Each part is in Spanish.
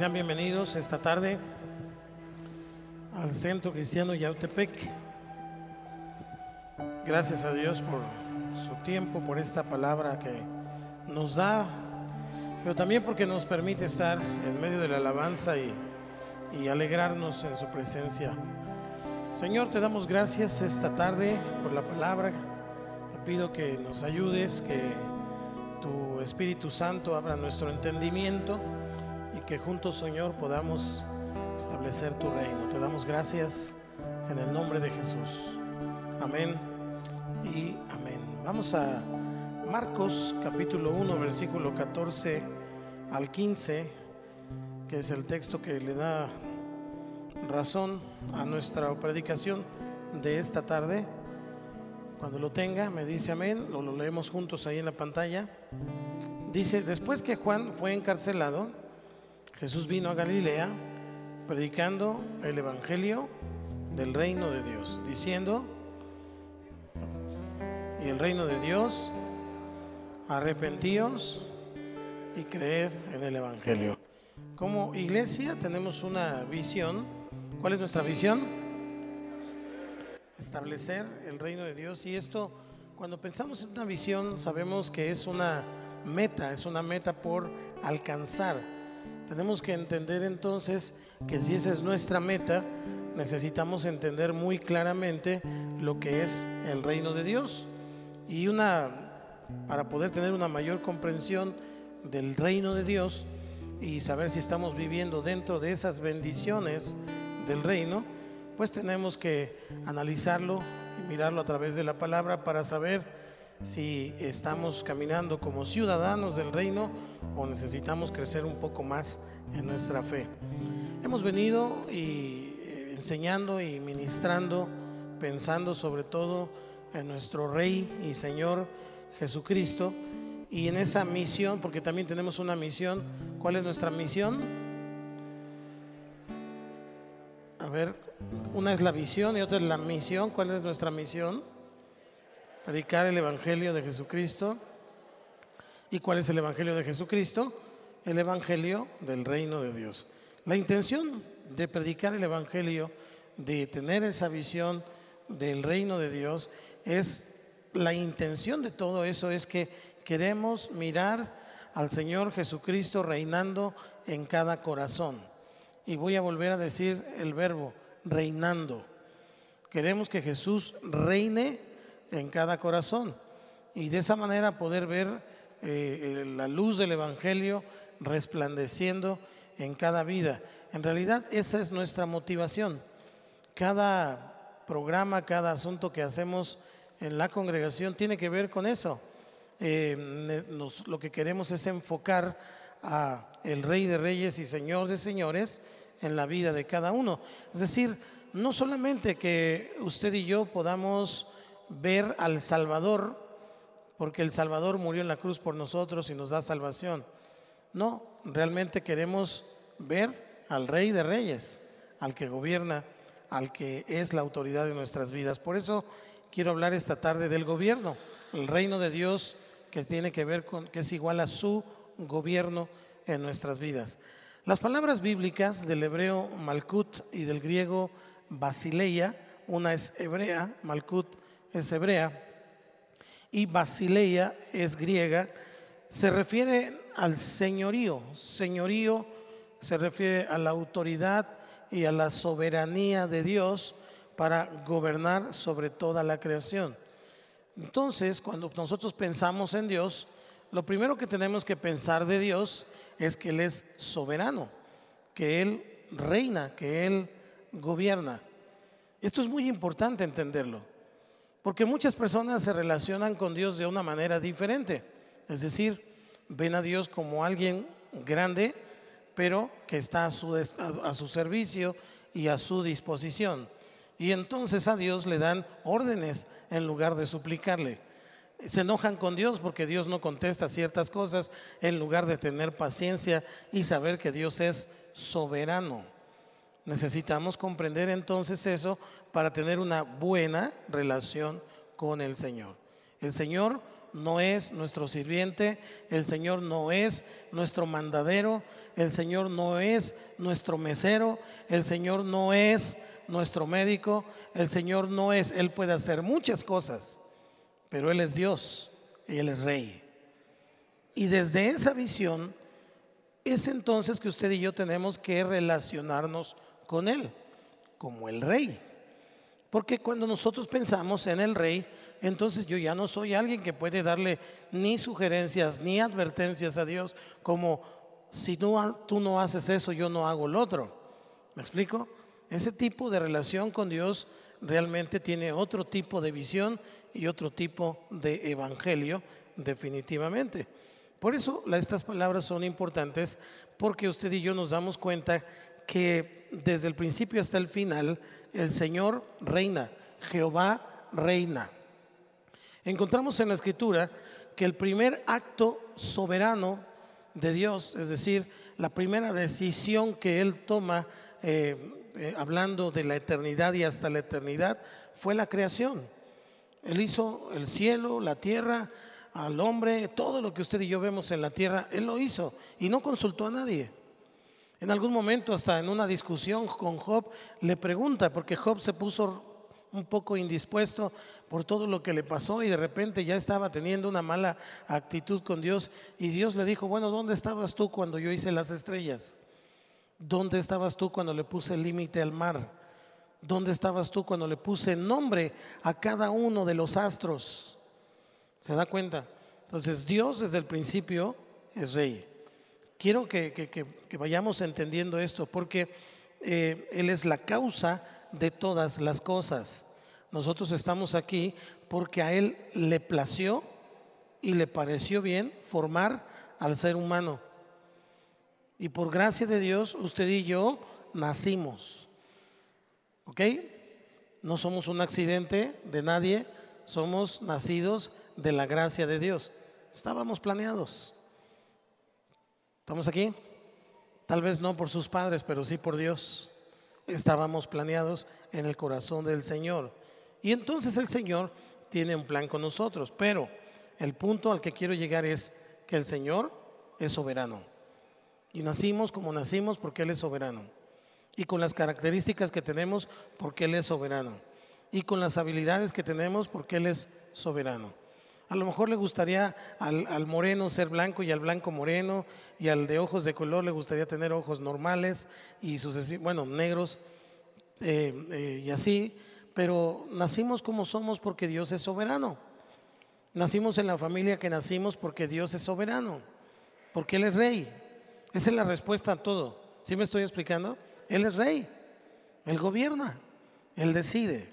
Sean bienvenidos esta tarde al Centro Cristiano Yautepec. Gracias a Dios por su tiempo, por esta palabra que nos da, pero también porque nos permite estar en medio de la alabanza y, alegrarnos en su presencia. Señor, te damos gracias esta tarde por la palabra. Te pido que nos ayudes, que tu Espíritu Santo abra nuestro entendimiento que juntos, Señor, podamos establecer tu reino. Te damos gracias en el nombre de Jesús. Amén y amén. Vamos a Marcos capítulo 1, versículo 14 al 15, que es el texto que le da razón a nuestra predicación de esta tarde. Cuando lo tenga, me dice amén, lo, lo leemos juntos ahí en la pantalla. Dice, después que Juan fue encarcelado, Jesús vino a Galilea predicando el Evangelio del reino de Dios, diciendo, y el reino de Dios, arrepentíos y creer en el Evangelio. Como iglesia tenemos una visión. ¿Cuál es nuestra visión? Establecer el reino de Dios. Y esto, cuando pensamos en una visión, sabemos que es una meta, es una meta por alcanzar. Tenemos que entender entonces que si esa es nuestra meta, necesitamos entender muy claramente lo que es el reino de Dios. Y una, para poder tener una mayor comprensión del reino de Dios y saber si estamos viviendo dentro de esas bendiciones del reino, pues tenemos que analizarlo y mirarlo a través de la palabra para saber si estamos caminando como ciudadanos del reino o necesitamos crecer un poco más en nuestra fe. Hemos venido y eh, enseñando y ministrando, pensando sobre todo en nuestro Rey y Señor Jesucristo y en esa misión, porque también tenemos una misión. ¿Cuál es nuestra misión? A ver, una es la visión y otra es la misión. ¿Cuál es nuestra misión? Predicar el Evangelio de Jesucristo. ¿Y cuál es el Evangelio de Jesucristo? El Evangelio del reino de Dios. La intención de predicar el Evangelio, de tener esa visión del reino de Dios, es la intención de todo eso, es que queremos mirar al Señor Jesucristo reinando en cada corazón. Y voy a volver a decir el verbo, reinando. Queremos que Jesús reine en cada corazón y de esa manera poder ver eh, la luz del Evangelio resplandeciendo en cada vida. En realidad esa es nuestra motivación. Cada programa, cada asunto que hacemos en la congregación tiene que ver con eso. Eh, lo que queremos es enfocar a el Rey de Reyes y Señor de Señores en la vida de cada uno. Es decir, no solamente que usted y yo podamos ver al Salvador, porque el Salvador murió en la cruz por nosotros y nos da salvación. No, realmente queremos ver al Rey de Reyes, al que gobierna, al que es la autoridad de nuestras vidas. Por eso quiero hablar esta tarde del gobierno, el reino de Dios que tiene que ver con, que es igual a su gobierno en nuestras vidas. Las palabras bíblicas del hebreo Malkut y del griego Basileia, una es hebrea, Malkut es hebrea, y Basileia es griega, se refiere al señorío. Señorío se refiere a la autoridad y a la soberanía de Dios para gobernar sobre toda la creación. Entonces, cuando nosotros pensamos en Dios, lo primero que tenemos que pensar de Dios es que Él es soberano, que Él reina, que Él gobierna. Esto es muy importante entenderlo, porque muchas personas se relacionan con Dios de una manera diferente. Es decir, ven a Dios como alguien grande, pero que está a su, a su servicio y a su disposición. Y entonces a Dios le dan órdenes en lugar de suplicarle. Se enojan con Dios porque Dios no contesta ciertas cosas en lugar de tener paciencia y saber que Dios es soberano. Necesitamos comprender entonces eso para tener una buena relación con el Señor. El Señor no es nuestro sirviente, el Señor no es nuestro mandadero, el Señor no es nuestro mesero, el Señor no es nuestro médico, el Señor no es, Él puede hacer muchas cosas, pero Él es Dios y Él es Rey. Y desde esa visión es entonces que usted y yo tenemos que relacionarnos con Él como el Rey. Porque cuando nosotros pensamos en el Rey, entonces yo ya no soy alguien que puede darle ni sugerencias ni advertencias a Dios como si tú, no haces eso, yo no hago lo otro. ¿Me explico? Ese tipo de relación con Dios realmente tiene otro tipo de visión y otro tipo de evangelio, definitivamente. Por eso estas palabras son importantes, porque usted y yo nos damos cuenta que desde el principio hasta el final el Señor reina, Jehová reina. Encontramos en la escritura que el primer acto soberano de Dios, es decir, la primera decisión que Él toma, eh, eh, hablando de la eternidad y hasta la eternidad, fue la creación. Él hizo el cielo, la tierra, al hombre, todo lo que usted y yo vemos en la tierra, Él lo hizo y no consultó a nadie. En algún momento, hasta en una discusión con Job, le pregunta, porque Job se puso un poco indispuesto por todo lo que le pasó y de repente ya estaba teniendo una mala actitud con Dios y Dios le dijo, bueno, ¿dónde estabas tú cuando yo hice las estrellas? ¿Dónde estabas tú cuando le puse límite al mar? ¿Dónde estabas tú cuando le puse nombre a cada uno de los astros? ¿Se da cuenta? Entonces Dios desde el principio es rey. Quiero que, vayamos entendiendo esto porque eh, Él es la causa de todas las cosas. Nosotros estamos aquí porque a Él le plació y le pareció bien formar al ser humano. Y por gracia de Dios, usted y yo nacimos. ¿Ok? No somos un accidente de nadie, somos nacidos de la gracia de Dios. Estábamos planeados. ¿Estamos aquí? Tal vez no por sus padres, pero sí por Dios. Estábamos planeados en el corazón del Señor. Y entonces el Señor tiene un plan con nosotros. Pero el punto al que quiero llegar es que el Señor es soberano. Y nacimos como nacimos porque Él es soberano. Y con las características que tenemos porque Él es soberano. Y con las habilidades que tenemos porque Él es soberano. A lo mejor le gustaría al, moreno ser blanco y al blanco moreno y al de ojos de color le gustaría tener ojos normales y bueno, negros eh, eh, y así, pero nacimos como somos porque Dios es soberano. Nacimos en la familia que nacimos porque Dios es soberano, porque Él es rey. Esa es la respuesta a todo. ¿Sí me estoy explicando? Él es rey, Él gobierna, Él decide.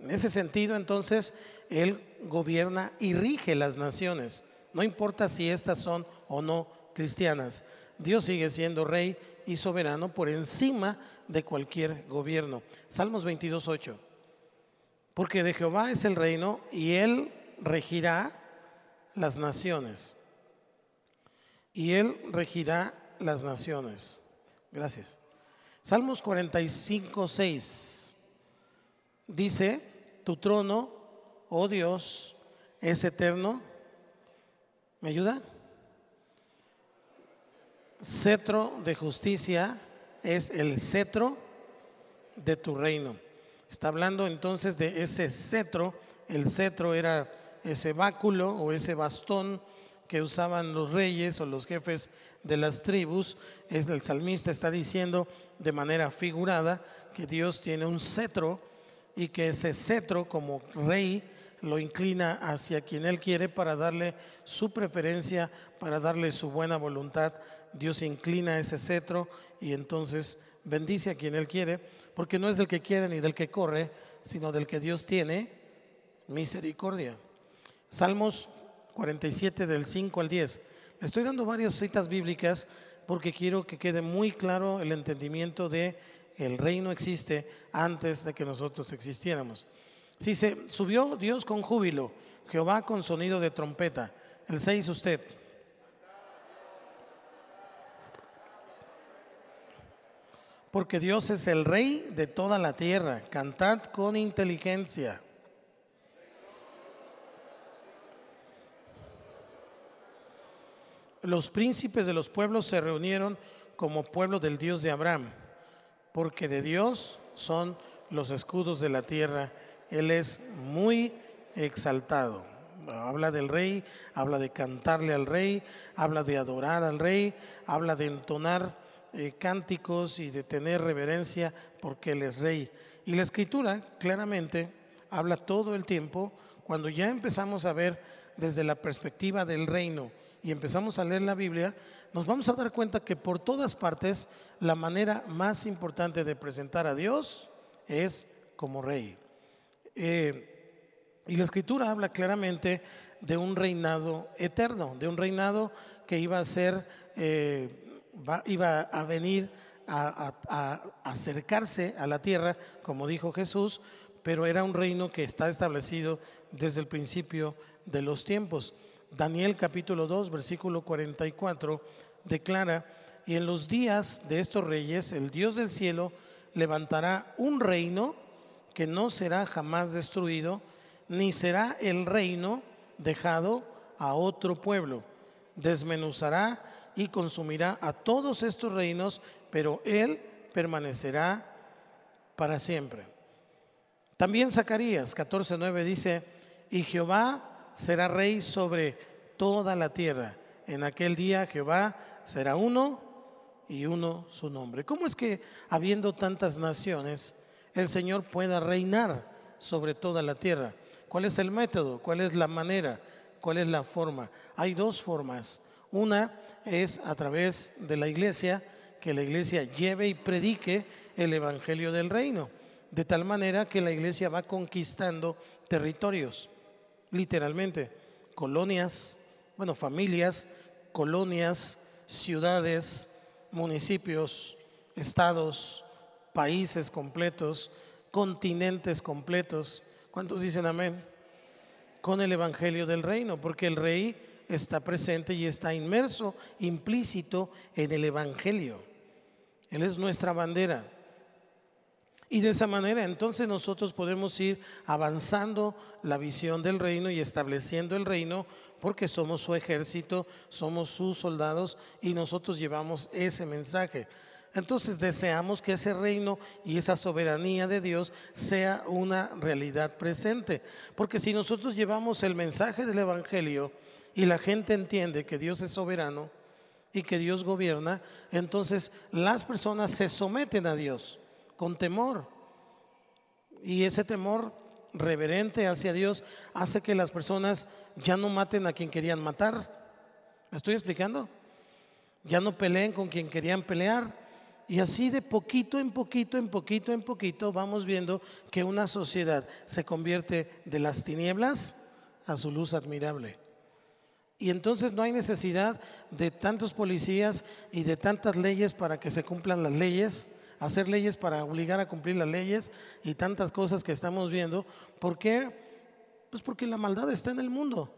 En ese sentido, entonces, Él gobierna y rige las naciones, no importa si estas son o no cristianas. Dios sigue siendo rey y soberano por encima de cualquier gobierno. Salmos 22.8. Porque de Jehová es el reino y Él regirá las naciones. Y Él regirá las naciones. Gracias. Salmos 45.6 dice, tu trono, oh Dios, es eterno. ¿Me ayuda? Cetro de justicia es el cetro de tu reino. Está hablando entonces de ese cetro. El cetro era ese báculo o ese bastón que usaban los reyes o los jefes de las tribus. Es el salmista está diciendo de manera figurada que Dios tiene un cetro y que ese cetro como rey lo inclina hacia quien él quiere para darle su preferencia, para darle su buena voluntad. Dios inclina ese cetro y entonces bendice a quien él quiere, porque no es del que quiere ni del que corre, sino del que Dios tiene misericordia. Salmos 47 del 5 al 10. estoy dando varias citas bíblicas porque quiero que quede muy claro el entendimiento de el reino existe antes de que nosotros existiéramos. Si se subió Dios con júbilo, Jehová con sonido de trompeta. El 6 usted. Porque Dios es el rey de toda la tierra. Cantad con inteligencia. los príncipes de los pueblos se reunieron como pueblo del Dios de Abraham, porque de Dios son los escudos de la tierra. Él es muy exaltado. Habla del rey, habla de cantarle al rey, habla de adorar al rey, habla de entonar eh, cánticos y de tener reverencia porque Él es rey. Y la escritura claramente habla todo el tiempo, cuando ya empezamos a ver desde la perspectiva del reino y empezamos a leer la Biblia, nos vamos a dar cuenta que por todas partes la manera más importante de presentar a Dios es como rey. Eh, y la escritura habla claramente de un reinado eterno, de un reinado que iba a ser, eh, iba a venir a, a, acercarse a la tierra, como dijo Jesús, pero era un reino que está establecido desde el principio de los tiempos. Daniel capítulo 2, versículo 44, declara, y en los días de estos reyes, el Dios del cielo levantará un reino que no será jamás destruido, ni será el reino dejado a otro pueblo. Desmenuzará y consumirá a todos estos reinos, pero él permanecerá para siempre. También Zacarías 14:9 dice, y Jehová será rey sobre toda la tierra. En aquel día Jehová será uno y uno su nombre. ¿Cómo es que habiendo tantas naciones, el Señor pueda reinar sobre toda la tierra? ¿Cuál es el método? ¿Cuál es la manera? ¿Cuál es la forma? Hay dos formas. Una es a través de la iglesia, que la iglesia lleve y predique el Evangelio del Reino, de tal manera que la iglesia va conquistando territorios literalmente, colonias, bueno, familias, colonias, ciudades, municipios, estados, países completos, continentes completos. ¿Cuántos dicen amén? Con el Evangelio del Reino, porque el Rey está presente y está inmerso, implícito en el Evangelio. Él es nuestra bandera. Y de esa manera entonces nosotros podemos ir avanzando la visión del reino y estableciendo el reino porque somos su ejército, somos sus soldados y nosotros llevamos ese mensaje. Entonces deseamos que ese reino y esa soberanía de Dios sea una realidad presente. Porque si nosotros llevamos el mensaje del Evangelio y la gente entiende que Dios es soberano y que Dios gobierna, entonces las personas se someten a Dios con temor. Y ese temor reverente hacia Dios hace que las personas ya no maten a quien querían matar. ¿Me estoy explicando? Ya no peleen con quien querían pelear. Y así de poquito en poquito, en poquito en poquito, vamos viendo que una sociedad se convierte de las tinieblas a su luz admirable. Y entonces no hay necesidad de tantos policías y de tantas leyes para que se cumplan las leyes hacer leyes para obligar a cumplir las leyes y tantas cosas que estamos viendo. ¿Por qué? Pues porque la maldad está en el mundo.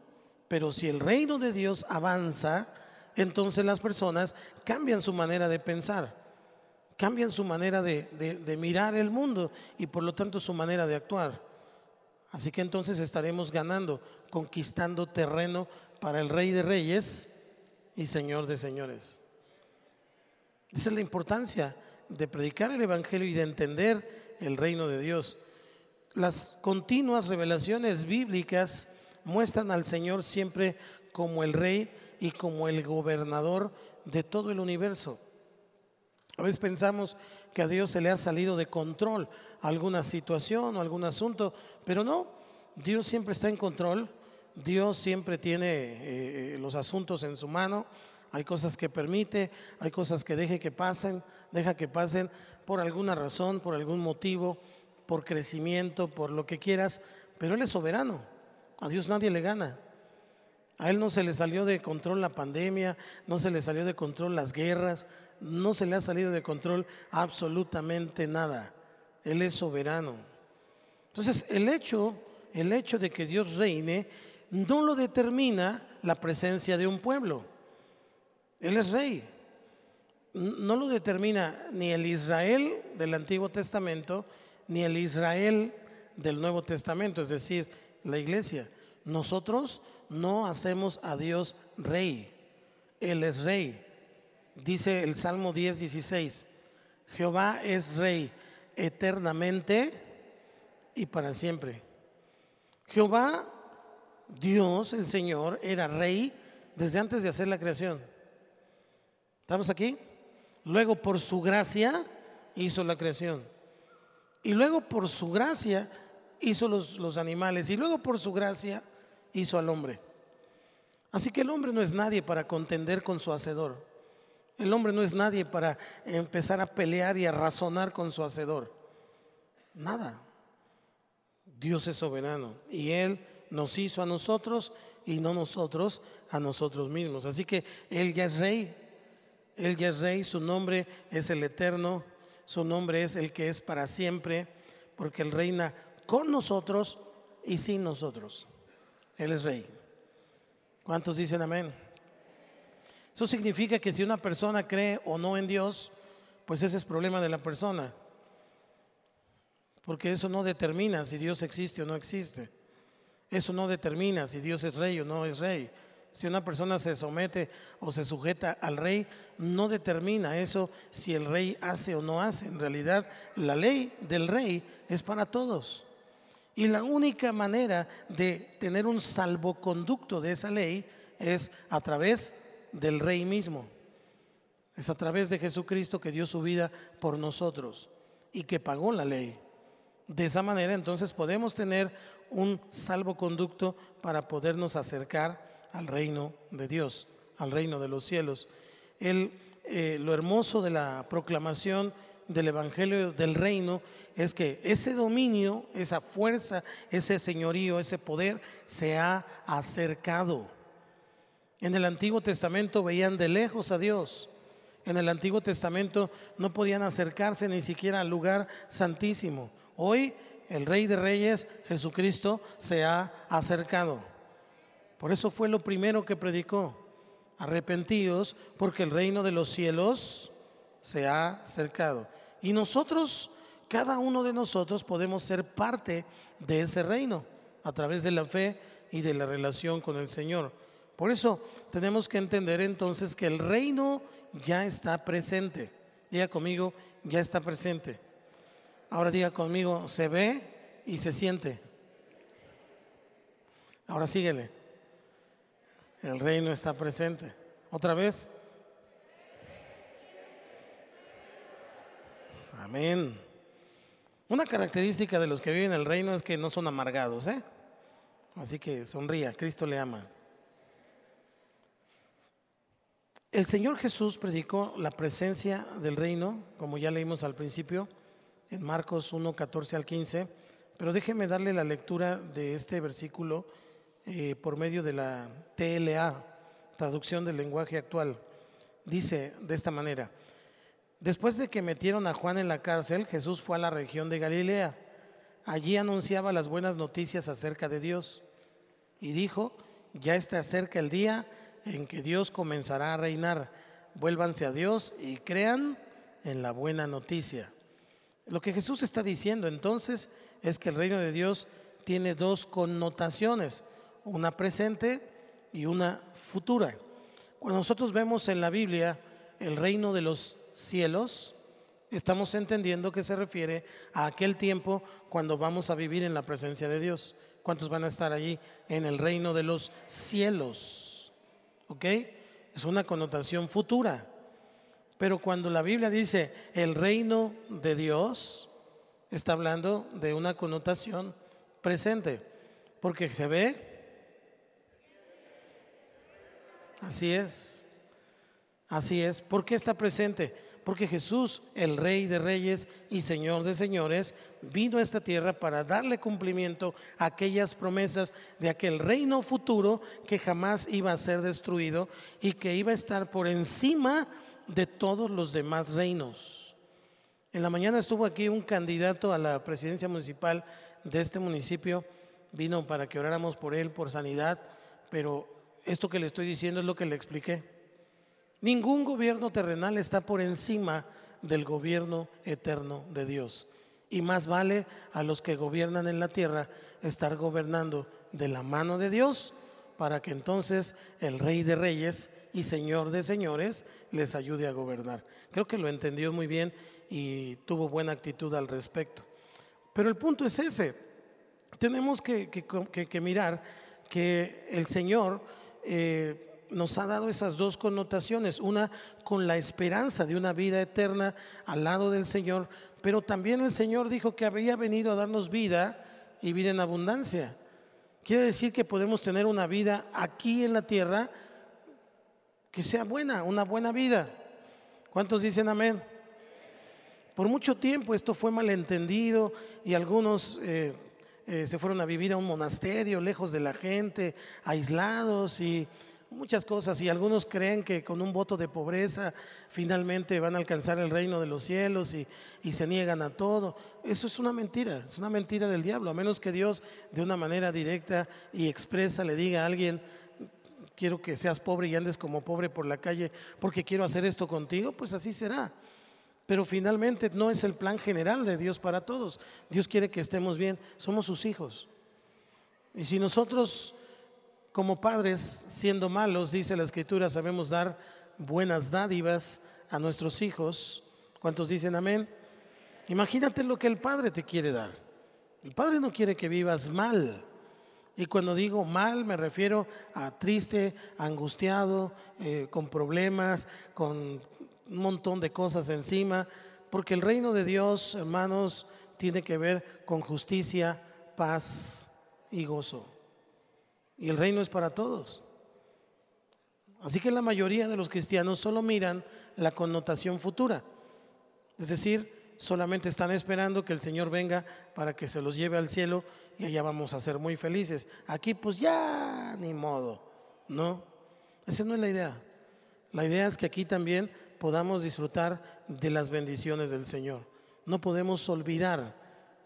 Pero si el reino de Dios avanza, entonces las personas cambian su manera de pensar, cambian su manera de, de mirar el mundo y por lo tanto su manera de actuar. Así que entonces estaremos ganando, conquistando terreno para el Rey de Reyes y Señor de Señores. Esa es la importancia de predicar el Evangelio y de entender el reino de Dios. Las continuas revelaciones bíblicas muestran al Señor siempre como el rey y como el gobernador de todo el universo. A veces pensamos que a Dios se le ha salido de control alguna situación o algún asunto, pero no, Dios siempre está en control, Dios siempre tiene eh, eh, los asuntos en su mano, hay cosas que permite, hay cosas que deje que pasen, deja que pasen por alguna razón, por algún motivo, por crecimiento, por lo que quieras, pero Él es soberano. A Dios nadie le gana. A Él no se le salió de control la pandemia, no se le salió de control las guerras, no se le ha salido de control absolutamente nada. Él es soberano. Entonces, el hecho, el hecho de que Dios reine no lo determina la presencia de un pueblo. Él es rey no lo determina ni el Israel del Antiguo Testamento ni el Israel del Nuevo Testamento, es decir, la iglesia. Nosotros no hacemos a Dios rey. Él es rey. Dice el Salmo 10, 16, Jehová es rey eternamente y para siempre. Jehová, Dios, el Señor, era rey desde antes de hacer la creación. ¿Estamos aquí? Luego por su gracia hizo la creación. Y luego por su gracia hizo los, los animales. Y luego por su gracia hizo al hombre. Así que el hombre no es nadie para contender con su hacedor. El hombre no es nadie para empezar a pelear y a razonar con su hacedor. Nada. Dios es soberano y Él nos hizo a nosotros y no nosotros a nosotros mismos. Así que Él ya es rey. Él ya es rey, su nombre es el eterno, su nombre es el que es para siempre, porque Él reina con nosotros y sin nosotros. Él es rey. ¿Cuántos dicen amén? Eso significa que si una persona cree o no en Dios, pues ese es problema de la persona. Porque eso no determina si Dios existe o no existe. Eso no determina si Dios es rey o no es rey. Si una persona se somete o se sujeta al rey, no determina eso si el rey hace o no hace. En realidad, la ley del rey es para todos. Y la única manera de tener un salvoconducto de esa ley es a través del Rey mismo. Es a través de Jesucristo que dio su vida por nosotros y que pagó la ley. De esa manera entonces podemos tener un salvoconducto para podernos acercar al reino de Dios, al reino de los cielos. El, eh, lo hermoso de la proclamación del Evangelio del Reino es que ese dominio, esa fuerza, ese señorío, ese poder se ha acercado. En el Antiguo Testamento veían de lejos a Dios. En el Antiguo Testamento no podían acercarse ni siquiera al lugar santísimo. Hoy el Rey de Reyes, Jesucristo, se ha acercado. Por eso fue lo primero que predicó. Arrepentidos porque el reino de los cielos se ha acercado. Y nosotros, cada uno de nosotros podemos ser parte de ese reino a través de la fe y de la relación con el Señor. Por eso tenemos que entender entonces que el reino ya está presente. Diga conmigo, ya está presente. Ahora diga conmigo, se ve y se siente. Ahora síguele. El reino está presente. Otra vez. Amén. Una característica de los que viven en el reino es que no son amargados, ¿eh? Así que sonría, Cristo le ama. El Señor Jesús predicó la presencia del reino, como ya leímos al principio, en Marcos 1, 14 al 15, pero déjeme darle la lectura de este versículo eh, por medio de la TLA, traducción del lenguaje actual. Dice de esta manera, Después de que metieron a Juan en la cárcel, Jesús fue a la región de Galilea. Allí anunciaba las buenas noticias acerca de Dios y dijo, ya está cerca el día en que Dios comenzará a reinar. Vuélvanse a Dios y crean en la buena noticia. Lo que Jesús está diciendo entonces es que el reino de Dios tiene dos connotaciones, una presente y una futura. Cuando nosotros vemos en la Biblia el reino de los cielos, estamos entendiendo que se refiere a aquel tiempo cuando vamos a vivir en la presencia de Dios. ¿Cuántos van a estar allí en el reino de los cielos? ¿Ok? Es una connotación futura. Pero cuando la Biblia dice el reino de Dios, está hablando de una connotación presente. Porque se ve. Así es. Así es. ¿Por qué está presente? Porque Jesús, el Rey de Reyes y Señor de Señores, vino a esta tierra para darle cumplimiento a aquellas promesas de aquel reino futuro que jamás iba a ser destruido y que iba a estar por encima de todos los demás reinos. En la mañana estuvo aquí un candidato a la presidencia municipal de este municipio, vino para que oráramos por él, por sanidad, pero esto que le estoy diciendo es lo que le expliqué. Ningún gobierno terrenal está por encima del gobierno eterno de Dios. Y más vale a los que gobiernan en la tierra estar gobernando de la mano de Dios para que entonces el Rey de Reyes y Señor de señores les ayude a gobernar. Creo que lo entendió muy bien y tuvo buena actitud al respecto. Pero el punto es ese. Tenemos que, mirar que el Señor eh, nos ha dado esas dos connotaciones, una con la esperanza de una vida eterna al lado del Señor, pero también el Señor dijo que había venido a darnos vida y vida en abundancia. Quiere decir que podemos tener una vida aquí en la tierra que sea buena, una buena vida. ¿Cuántos dicen amén? Por mucho tiempo esto fue malentendido y algunos eh, eh, se fueron a vivir a un monasterio lejos de la gente, aislados y muchas cosas. Y algunos creen que con un voto de pobreza finalmente van a alcanzar el reino de los cielos y, y se niegan a todo. Eso es una mentira, es una mentira del diablo, a menos que Dios de una manera directa y expresa le diga a alguien, quiero que seas pobre y andes como pobre por la calle porque quiero hacer esto contigo, pues así será. Pero finalmente no es el plan general de Dios para todos. Dios quiere que estemos bien, somos sus hijos. Y si nosotros como padres, siendo malos, dice la escritura, sabemos dar buenas dádivas a nuestros hijos, ¿cuántos dicen amén? Imagínate lo que el padre te quiere dar. El padre no quiere que vivas mal. Y cuando digo mal me refiero a triste, angustiado, eh, con problemas, con un montón de cosas encima, porque el reino de Dios, hermanos, tiene que ver con justicia, paz y gozo. Y el reino es para todos. Así que la mayoría de los cristianos solo miran la connotación futura. Es decir, solamente están esperando que el Señor venga para que se los lleve al cielo y allá vamos a ser muy felices. Aquí pues ya ni modo, ¿no? Esa no es la idea. La idea es que aquí también podamos disfrutar de las bendiciones del Señor. No podemos olvidar,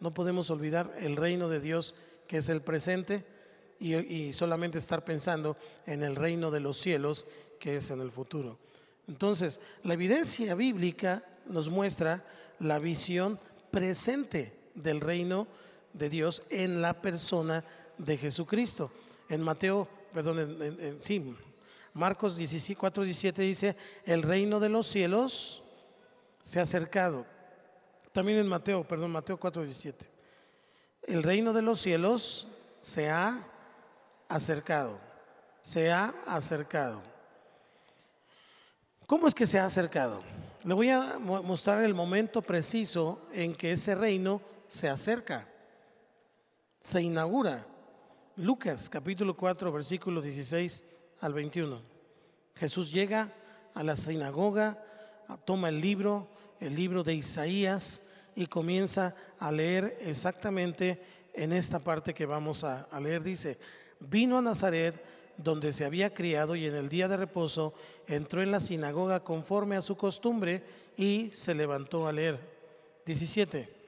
no podemos olvidar el reino de Dios que es el presente y, solamente estar pensando en el reino de los cielos que es en el futuro. Entonces, la evidencia bíblica nos muestra la visión presente del reino de Dios en la persona de Jesucristo. En Mateo, perdón, en, sí, Marcos 4, 17 dice, el reino de los cielos se ha acercado. También en Mateo, perdón, Mateo 4, 17. El reino de los cielos se ha acercado, se ha acercado. ¿Cómo es que se ha acercado? Le voy a mostrar el momento preciso en que ese reino se acerca, se inaugura. Lucas capítulo 4, versículo 16 al 21. Jesús llega a la sinagoga, toma el libro, el libro de Isaías, y comienza a leer exactamente en esta parte que vamos a leer. Dice, vino a Nazaret, donde se había criado, y en el día de reposo entró en la sinagoga conforme a su costumbre y se levantó a leer. 17.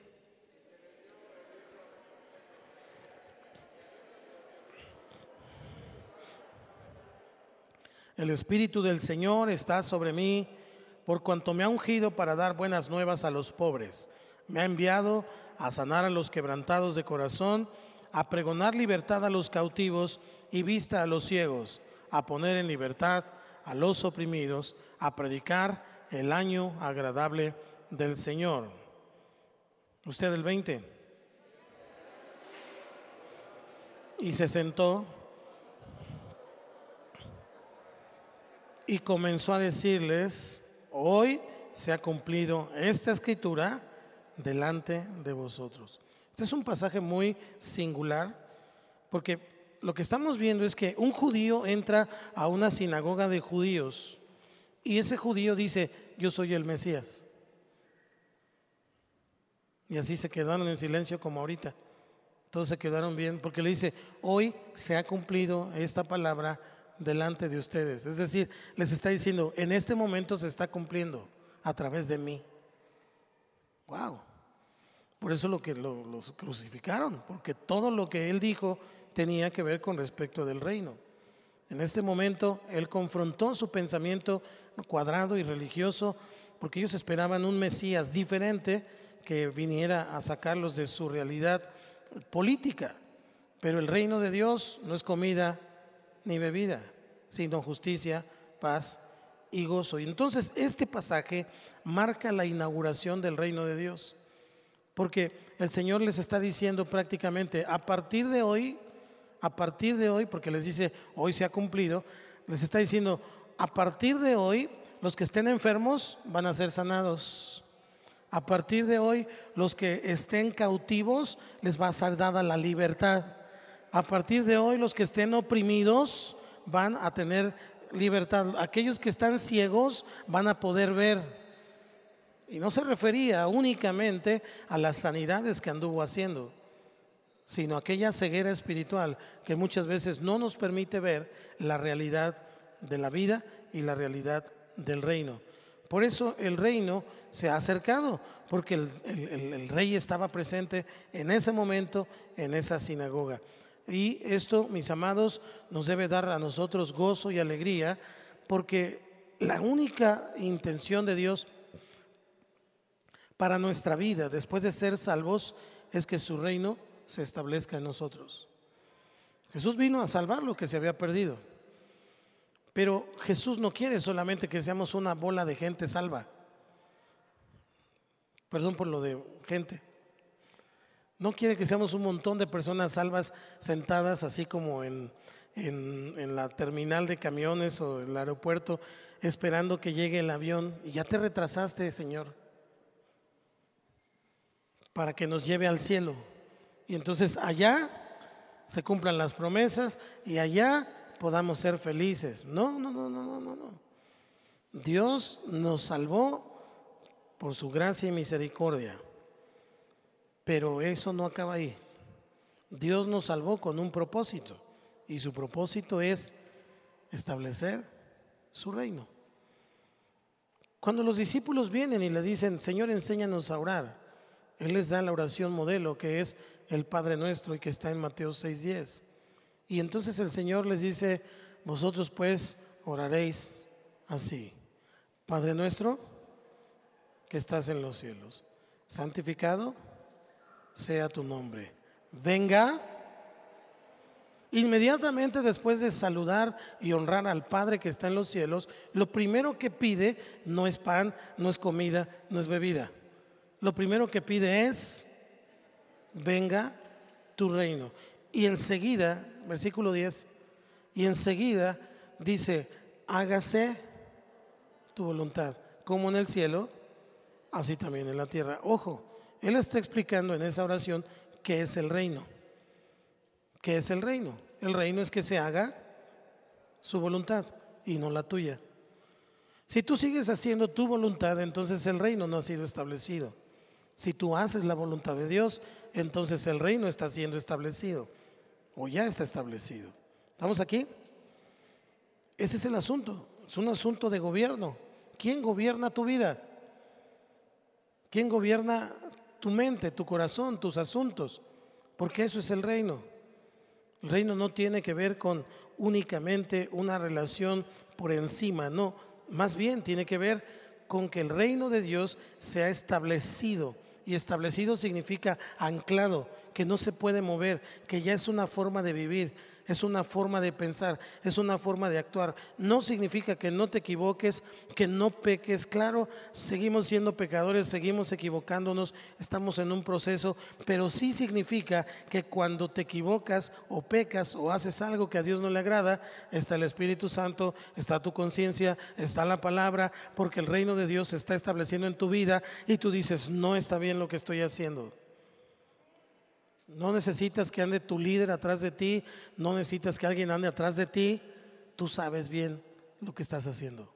El Espíritu del Señor está sobre mí, por cuanto me ha ungido para dar buenas nuevas a los pobres. Me ha enviado a sanar a los quebrantados de corazón, a pregonar libertad a los cautivos y vista a los ciegos, a poner en libertad a los oprimidos, a predicar el año agradable del Señor. Usted el 20. Y se sentó y comenzó a decirles, hoy se ha cumplido esta escritura delante de vosotros. Este es un pasaje muy singular porque lo que estamos viendo es que un judío entra a una sinagoga de judíos y ese judío dice, yo soy el Mesías. Y así se quedaron en silencio como ahorita. Todos se quedaron bien porque le dice, hoy se ha cumplido esta palabra delante de ustedes. Es decir, les está diciendo, en este momento se está cumpliendo a través de mí. Wow. Por eso lo que los crucificaron, porque todo lo que él dijo tenía que ver con respecto del reino. En este momento él confrontó su pensamiento cuadrado y religioso, porque ellos esperaban un Mesías diferente que viniera a sacarlos de su realidad política. Pero el reino de Dios no es comida ni bebida, sino justicia, paz y gozo. Y entonces este pasaje marca la inauguración del reino de Dios. Porque el Señor les está diciendo prácticamente, a partir de hoy, a partir de hoy, porque les dice, hoy se ha cumplido, les está diciendo, a partir de hoy, los que estén enfermos van a ser sanados. A partir de hoy, los que estén cautivos les va a ser dada la libertad. A partir de hoy, los que estén oprimidos van a tener libertad. Aquellos que están ciegos van a poder ver. Y no se refería únicamente a las sanidades que anduvo haciendo, sino a aquella ceguera espiritual que muchas veces no nos permite ver la realidad de la vida y la realidad del reino. Por eso el reino se ha acercado, porque el, rey estaba presente en ese momento en esa sinagoga. Y esto, mis amados, nos debe dar a nosotros gozo y alegría, porque la única intención de Dios para nuestra vida, después de ser salvos, es que su reino se establezca en nosotros. Jesús vino a salvar lo que se había perdido. Pero Jesús no quiere solamente que seamos una bola de gente salva. Perdón por lo de gente. No quiere que seamos un montón de personas salvas sentadas así como en, en, la terminal de camiones o el aeropuerto esperando que llegue el avión. Y ya te retrasaste, Señor, para que nos lleve al cielo. Y entonces allá se cumplan las promesas y allá podamos ser felices. No, no, no, no, no, no. Dios nos salvó por su gracia y misericordia. Pero eso no acaba ahí. Dios nos salvó con un propósito y su propósito es establecer su reino. Cuando los discípulos vienen y le dicen, Señor, enséñanos a orar, Él les da la oración modelo que es el Padre nuestro y que está en Mateo 6:10. Y entonces el Señor les dice, vosotros pues oraréis así. Padre nuestro, que estás en los cielos, santificado sea tu nombre. Venga. Inmediatamente después de saludar y honrar al Padre que está en los cielos, lo primero que pide no es pan, no es comida, no es bebida. Lo primero que pide es, venga tu reino. Y enseguida versículo 10, y enseguida dice, hágase tu voluntad, como en el cielo, así también en la tierra. Ojo, él está explicando en esa oración qué es el reino. ¿Qué es el reino? El reino es que se haga su voluntad y no la tuya. Si tú sigues haciendo tu voluntad, entonces el reino no ha sido establecido. Si tú haces la voluntad de Dios, entonces el reino está siendo establecido o ya está establecido. ¿Estamos aquí? Ese es el asunto. Es un asunto de gobierno. ¿Quién gobierna tu vida? ¿Quién gobierna tu mente, tu corazón, tus asuntos? Porque eso es el reino. El reino no tiene que ver con únicamente una relación por encima, no. Más bien tiene que ver con que el reino de Dios se ha establecido. Y establecido significa anclado, que no se puede mover, que ya es una forma de vivir, es una forma de pensar, es una forma de actuar. No significa que no te equivoques, que no peques. Claro, seguimos siendo pecadores, seguimos equivocándonos, estamos en un proceso, pero sí significa que cuando te equivocas o pecas o haces algo que a Dios no le agrada, está el Espíritu Santo, está tu conciencia, está la palabra, porque el reino de Dios se está estableciendo en tu vida y tú dices, no está bien lo que estoy haciendo. No necesitas que ande tu líder atrás de ti, no necesitas que alguien ande atrás de ti, tú sabes bien lo que estás haciendo.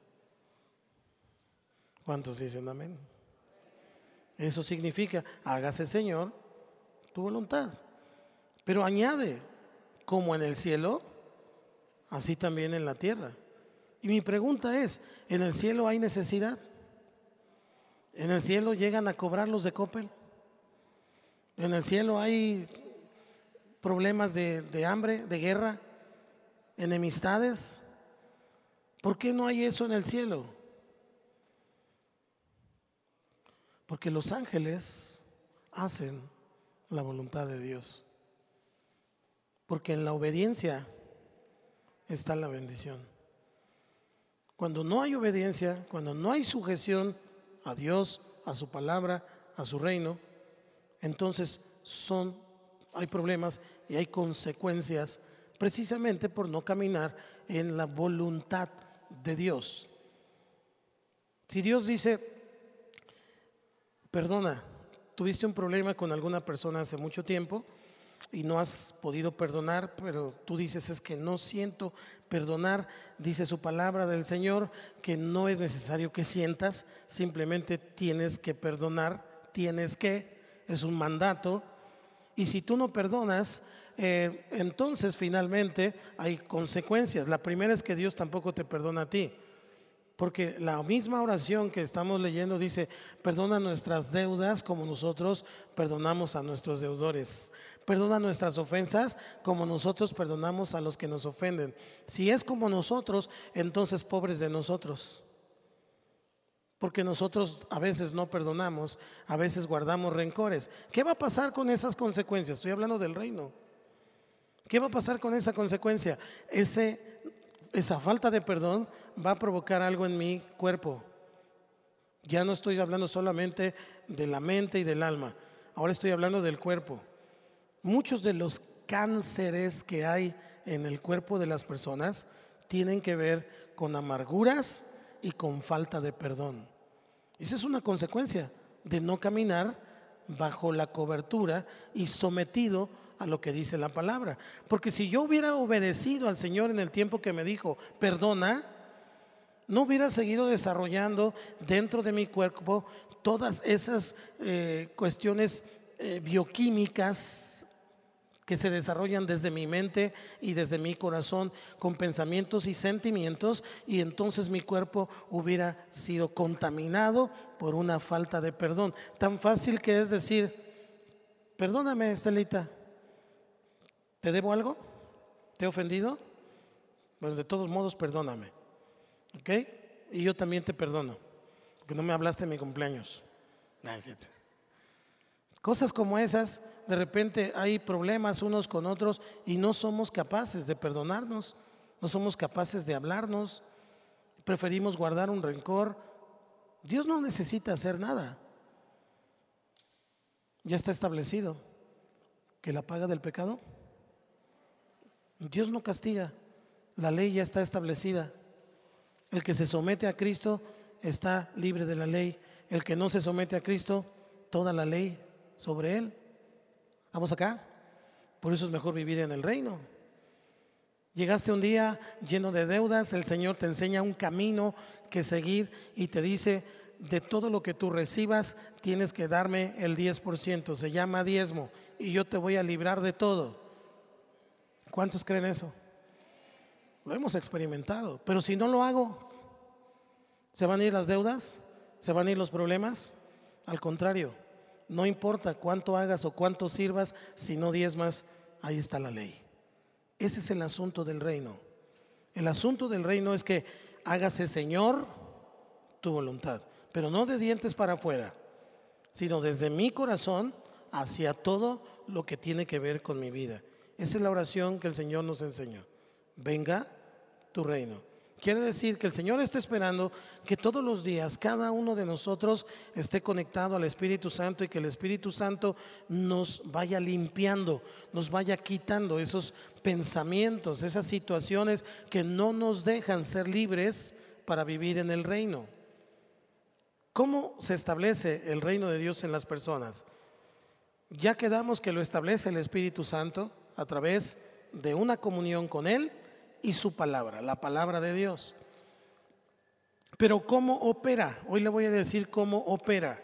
¿Cuántos dicen amén? Eso significa, hágase Señor tu voluntad. Pero añade, como en el cielo, así también en la tierra. Y mi pregunta es, ¿en el cielo hay necesidad? ¿En el cielo llegan a cobrar los de Coppel? En el cielo hay problemas de, hambre, de guerra, enemistades. ¿Por qué no hay eso en el cielo? Porque los ángeles hacen la voluntad de Dios. Porque en la obediencia está la bendición. Cuando no hay obediencia, cuando no hay sujeción a Dios, a su palabra, a su reino, entonces son hay problemas y hay consecuencias precisamente por no caminar en la voluntad de Dios. Si Dios dice, perdona, tuviste un problema con alguna persona hace mucho tiempo, y no has podido perdonar, pero tú dices es que no siento perdonar, dice su palabra del Señor, que no es necesario que sientas, simplemente tienes que perdonar, tienes que, es un mandato, y si tú no perdonas, eh, entonces finalmente hay consecuencias. La primera es que Dios tampoco te perdona a ti. Porque la misma oración que estamos leyendo dice, perdona nuestras deudas como nosotros perdonamos a nuestros deudores. Perdona nuestras ofensas como nosotros perdonamos a los que nos ofenden. Si es como nosotros, entonces pobres de nosotros. Porque nosotros a veces no perdonamos, a veces guardamos rencores. ¿Qué va a pasar con esas consecuencias? Estoy hablando del reino. ¿Qué va a pasar con esa consecuencia? Ese esa falta de perdón va a provocar algo en mi cuerpo. Ya no estoy hablando solamente de la mente y del alma, ahora estoy hablando del cuerpo. Muchos de los cánceres que hay en el cuerpo de las personas tienen que ver con amarguras y con falta de perdón. Esa es una consecuencia de no caminar bajo la cobertura y sometido a lo que dice la palabra. Porque si yo hubiera obedecido al Señor en el tiempo que me dijo, perdona, no hubiera seguido desarrollando dentro de mi cuerpo todas esas eh, cuestiones eh, bioquímicas que se desarrollan desde mi mente y desde mi corazón con pensamientos y sentimientos y entonces mi cuerpo hubiera sido contaminado por una falta de perdón. Tan fácil que es decir, perdóname, Estelita, ¿Te debo algo? ¿Te he ofendido? Bueno, de todos modos, perdóname. ¿Ok? Y yo también te perdono, porque no me hablaste en mi cumpleaños. Cosas como esas, de repente hay problemas unos con otros y no somos capaces de perdonarnos, no somos capaces de hablarnos, preferimos guardar un rencor. Dios no necesita hacer nada. Ya está establecido que la paga del pecado Dios no castiga, la ley ya está establecida. El que se somete a Cristo está libre de la ley. El que no se somete a Cristo, toda la ley sobre él. ¿Vamos acá? Por eso es mejor vivir en el reino. Llegaste un día lleno de deudas, el Señor te enseña un camino que seguir y te dice, de todo lo que tú recibas, tienes que darme el 10%, se llama diezmo, y yo te voy a librar de todo. ¿Cuántos creen eso? Lo hemos experimentado. Pero si no lo hago, ¿se van a ir las deudas? ¿Se van a ir los problemas? Al contrario, no importa cuánto hagas o cuánto sirvas, si no diezmas, ahí está la ley. Ese es el asunto del reino. El asunto del reino es que hágase Señor tu voluntad, pero no de dientes para afuera, sino desde mi corazón hacia todo lo que tiene que ver con mi vida. Esa es la oración que el Señor nos enseñó. Venga tu reino. Quiere decir que el Señor está esperando que todos los días cada uno de nosotros esté conectado al Espíritu Santo y que el Espíritu Santo nos vaya limpiando, nos vaya quitando esos pensamientos, esas situaciones que no nos dejan ser libres para vivir en el reino. ¿Cómo se establece el reino de Dios en las personas? Ya quedamos que lo establece el Espíritu Santo a través de una comunión con Él y su palabra, la palabra de Dios. Pero ¿cómo opera? Hoy le voy a decir cómo opera.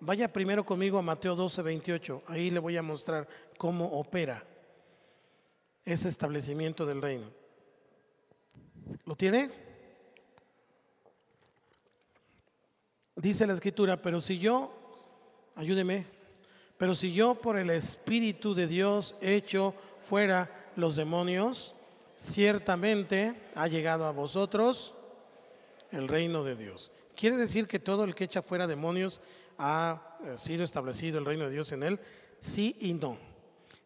Vaya primero conmigo a Mateo 12, 28. Ahí le voy a mostrar cómo opera ese establecimiento del reino. ¿Lo tiene? Dice la escritura, pero si yo, ayúdeme, pero si yo por el Espíritu de Dios echo fuera los demonios, ciertamente ha llegado a vosotros el reino de Dios. Quiere decir que todo el que echa fuera demonios ha eh, sido establecido el reino de Dios en él. Sí y no.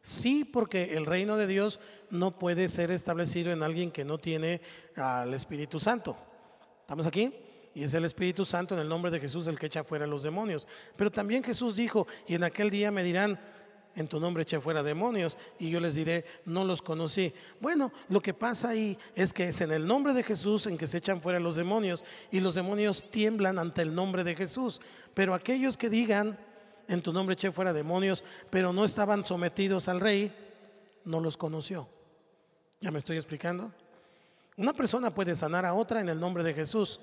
Sí, porque el reino de Dios no puede ser establecido en alguien que no tiene al Espíritu Santo. ¿Estamos aquí? Y es el Espíritu Santo en el nombre de Jesús el que echa fuera los demonios. Pero también Jesús dijo, y en aquel día me dirán, en tu nombre eché fuera demonios y yo les diré, no los conocí. Bueno, lo que pasa ahí es que es en el nombre de Jesús en que se echan fuera los demonios y los demonios tiemblan ante el nombre de Jesús. Pero aquellos que digan, en tu nombre eché fuera demonios, pero no estaban sometidos al rey, no los conoció. ¿Ya me estoy explicando? Una persona puede sanar a otra en el nombre de Jesús,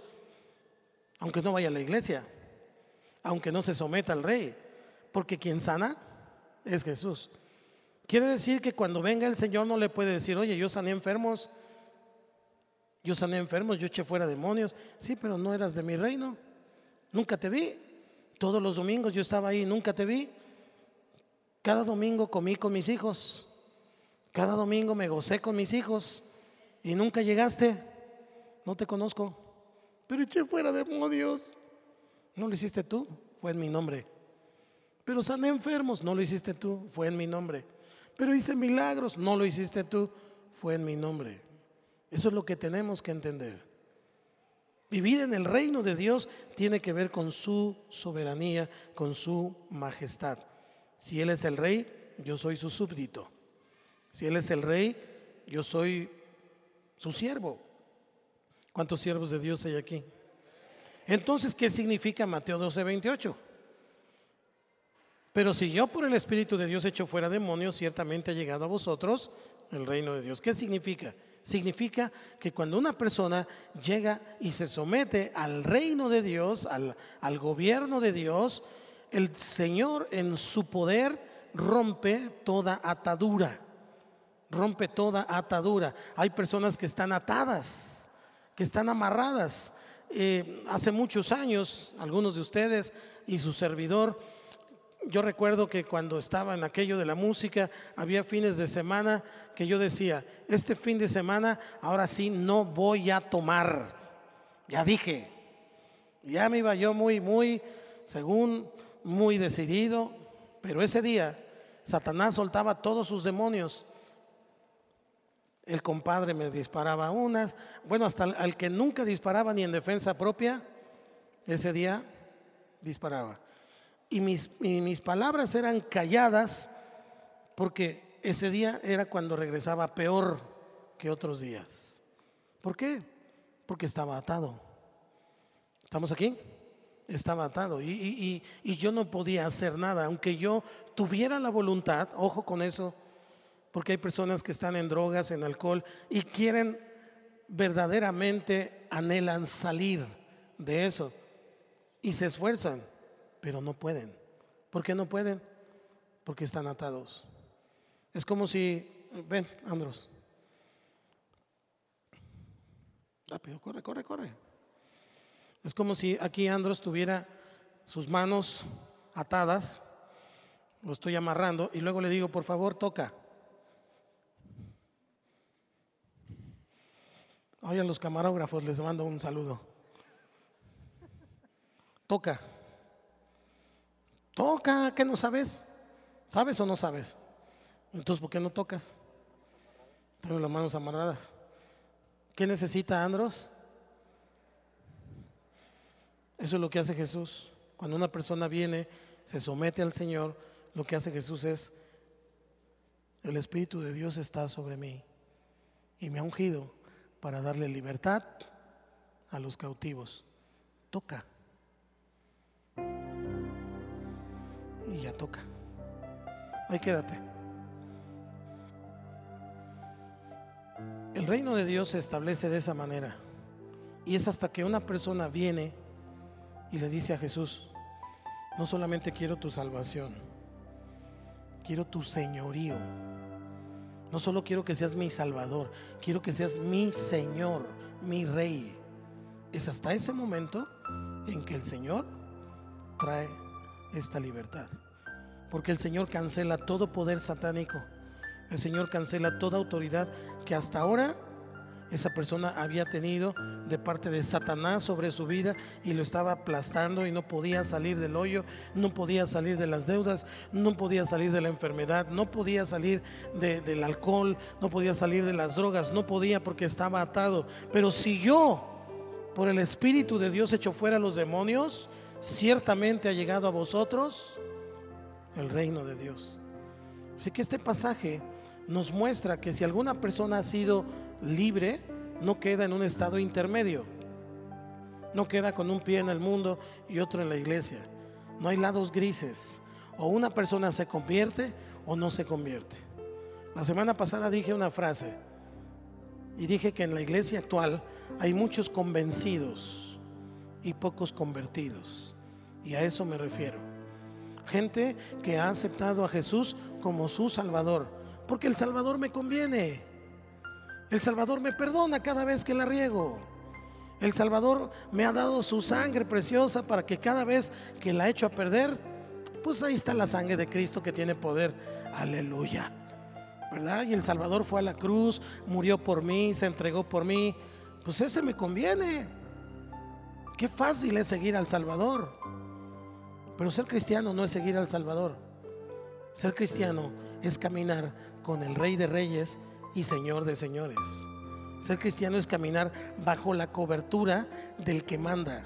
aunque no vaya a la iglesia, aunque no se someta al rey, porque quien sana es Jesús. Quiere decir que cuando venga el Señor no le puede decir, oye, yo sané enfermos, yo sané enfermos, yo eché fuera demonios. Sí, pero no eras de mi reino. Nunca te vi. Todos los domingos yo estaba ahí, nunca te vi. Cada domingo comí con mis hijos. Cada domingo me gocé con mis hijos. Y nunca llegaste. No te conozco. Pero eché fuera demonios. No lo hiciste tú, fue en mi nombre. Pero sané enfermos, no lo hiciste tú, fue en mi nombre. Pero hice milagros, no lo hiciste tú, fue en mi nombre. Eso es lo que tenemos que entender. Vivir en el reino de Dios tiene que ver con su soberanía, con su majestad. Si Él es el rey, yo soy su súbdito. Si Él es el rey, yo soy su siervo. ¿Cuántos siervos de Dios hay aquí? Entonces, ¿qué significa Mateo 12, 28? Pero si yo por el Espíritu de Dios echo fuera demonios, ciertamente ha llegado a vosotros el reino de Dios. ¿Qué significa? Significa que cuando una persona llega y se somete al reino de Dios, al, gobierno de Dios, el Señor en su poder rompe toda atadura. Rompe toda atadura. Hay personas que están atadas, que están amarradas. Eh, hace muchos años, algunos de ustedes y su servidor, yo recuerdo que cuando estaba en aquello de la música, había fines de semana que yo decía, este fin de semana, ahora sí no voy a tomar. Ya dije, ya me iba yo muy, muy, según, muy decidido, pero ese día Satanás soltaba todos sus demonios. El compadre me disparaba unas, bueno, hasta al que nunca disparaba ni en defensa propia, ese día disparaba y mis, palabras eran calladas porque ese día era cuando regresaba peor que otros días. ¿Por qué? Porque estaba atado. ¿Estamos aquí? Estaba atado y, yo no podía hacer nada, aunque yo tuviera la voluntad, ojo con eso, porque hay personas que están en drogas, en alcohol y quieren verdaderamente, anhelan salir de eso y se esfuerzan pero no pueden. ¿Por qué no pueden? Porque están atados. Es como si, ven, Andros. Rápido, corre, corre, corre. Es como si aquí Andros tuviera sus manos atadas, lo estoy amarrando y luego le digo, por favor, toca. Hoy a los camarógrafos les mando un saludo. Toca. Toca, ¿qué no sabes? ¿Sabes o no sabes? Entonces, ¿por qué no tocas? Tengo las manos amarradas. ¿Qué necesita Andros? Eso es lo que hace Jesús. Cuando una persona viene, se somete al Señor, lo que hace Jesús es, el Espíritu de Dios está sobre mí y me ha ungido para darle libertad a los cautivos. Toca. Y ya toca. Ahí quédate. El reino de Dios se establece de esa manera. Y es hasta que una persona viene y le dice a Jesús, no solamente quiero tu salvación, quiero tu señorío. No solo quiero que seas mi salvador, quiero que seas mi Señor, mi Rey. Es hasta ese momento en que el Señor trae esta libertad. Porque el Señor cancela todo poder satánico. El Señor cancela toda autoridad que hasta ahora esa persona había tenido de parte de Satanás sobre su vida y lo estaba aplastando y no podía salir del hoyo, no podía salir de las deudas, no podía salir de la enfermedad, no podía salir del alcohol, no podía salir de las drogas, no podía porque estaba atado, pero siguió por el Espíritu de Dios echó fuera a los demonios, ciertamente ha llegado a vosotros el reino de Dios. Así que este pasaje nos muestra que si alguna persona ha sido libre, no queda en un estado intermedio. No queda con un pie en el mundo y otro en la iglesia. No hay lados grises. O una persona se convierte o no se convierte. La semana pasada dije una frase y dije que en la iglesia actual hay muchos convencidos y pocos convertidos. Y a eso me refiero. Gente que ha aceptado a Jesús como su Salvador, porque el Salvador me conviene. El Salvador me perdona cada vez que la riego. El Salvador me ha dado su sangre preciosa para que cada vez que la echo a perder, pues ahí está la sangre de Cristo que tiene poder. Aleluya. ¿Verdad? Y el Salvador fue a la cruz, murió por mí, se entregó por mí. Pues ese me conviene. Qué fácil es seguir al Salvador. Pero ser cristiano no es seguir al Salvador. Ser cristiano es caminar con el Rey de Reyes y Señor de Señores. Ser cristiano es caminar bajo la cobertura del que manda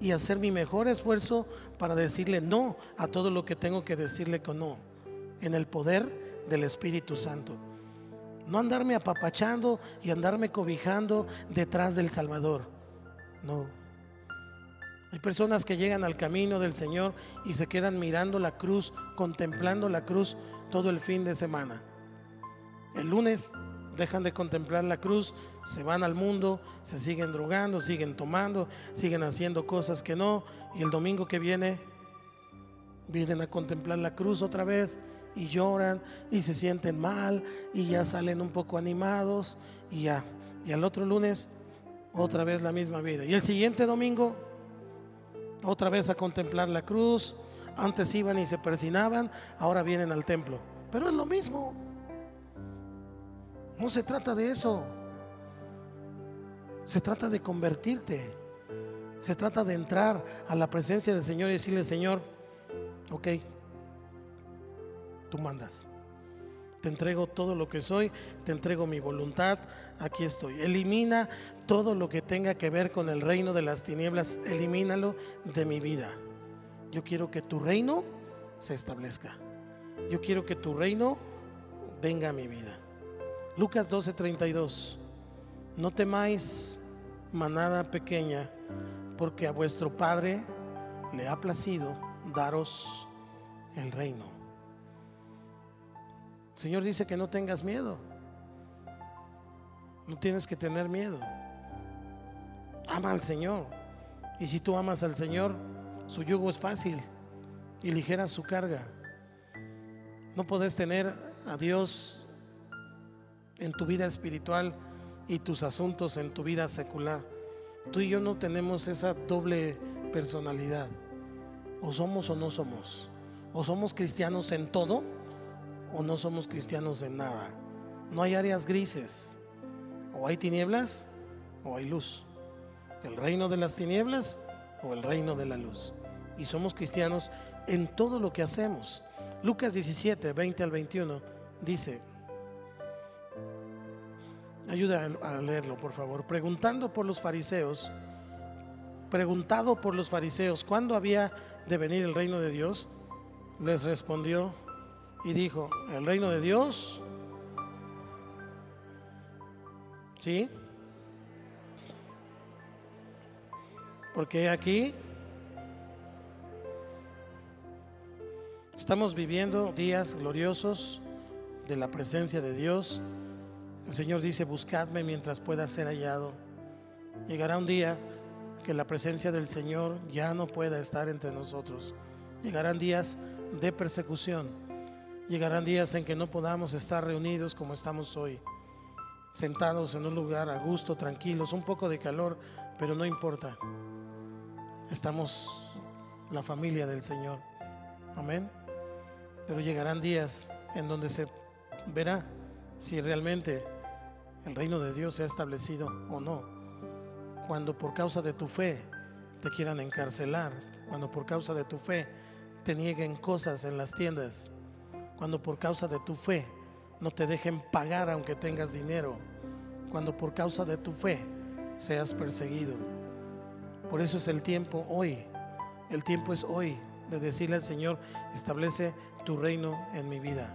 y hacer mi mejor esfuerzo para decirle no a todo lo que tengo que decirle con no, en el poder del Espíritu Santo. No andarme apapachando y andarme cobijando detrás del Salvador. No. Hay personas que llegan al camino del Señor y se quedan mirando la cruz, contemplando la cruz todo el fin de semana. El lunes dejan de contemplar la cruz, se van al mundo, se siguen drogando, siguen tomando, siguen haciendo cosas que no, y el domingo que viene vienen a contemplar la cruz otra vez y lloran y se sienten mal y ya salen un poco animados y ya. Y al otro lunes otra vez la misma vida. Y el siguiente domingo otra vez a contemplar la cruz. Antes iban y se persinaban, ahora vienen al templo. Pero es lo mismo. No se trata de eso. Se trata de convertirte. Se trata de entrar a la presencia del Señor y decirle, Señor, ok, tú mandas. Te entrego todo lo que soy, te entrego mi voluntad, aquí estoy. Elimina todo lo que tenga que ver con el reino de las tinieblas, elimínalo de mi vida. Yo quiero que tu reino se establezca. Yo quiero que tu reino venga a mi vida. Lucas 12:32. No temáis, manada pequeña, porque a vuestro Padre le ha placido daros el reino. Señor dice que no tengas miedo. No tienes que tener miedo. Ama al Señor. Y si tú amas al Señor, su yugo es fácil y ligera su carga. No puedes tener a Dios en tu vida espiritual y tus asuntos en tu vida secular. Tú y yo no tenemos esa doble personalidad. O somos o no somos. O somos cristianos en todo o no somos cristianos en nada. No hay áreas grises. O hay tinieblas o hay luz. El reino de las tinieblas o el reino de la luz. Y somos cristianos en todo lo que hacemos. Lucas 17, 20 al 21 dice, Ayuda a leerlo, por favor. Preguntando por los fariseos, preguntado por los fariseos cuándo había de venir el reino de Dios, les respondió y dijo, el reino de Dios, ¿sí? Porque aquí estamos viviendo días gloriosos de la presencia de Dios el Señor dice, buscadme mientras pueda ser hallado. Llegará un día que la presencia del Señor ya no pueda estar entre nosotros. Llegarán días de persecución. Llegarán días en que no podamos estar reunidos como estamos hoy, sentados en un lugar a gusto, tranquilos, un poco de calor, pero no importa. Estamos la familia del Señor. Amén. Pero llegarán días en donde se verá si realmente el reino de Dios se ha establecido o no. Cuando por causa de tu fe te quieran encarcelar, cuando por causa de tu fe te nieguen cosas en las tiendas, cuando por causa de tu fe no te dejen pagar aunque tengas dinero, cuando por causa de tu fe seas perseguido. Por eso es el tiempo hoy. El tiempo es hoy de decirle al Señor, establece tu reino en mi vida.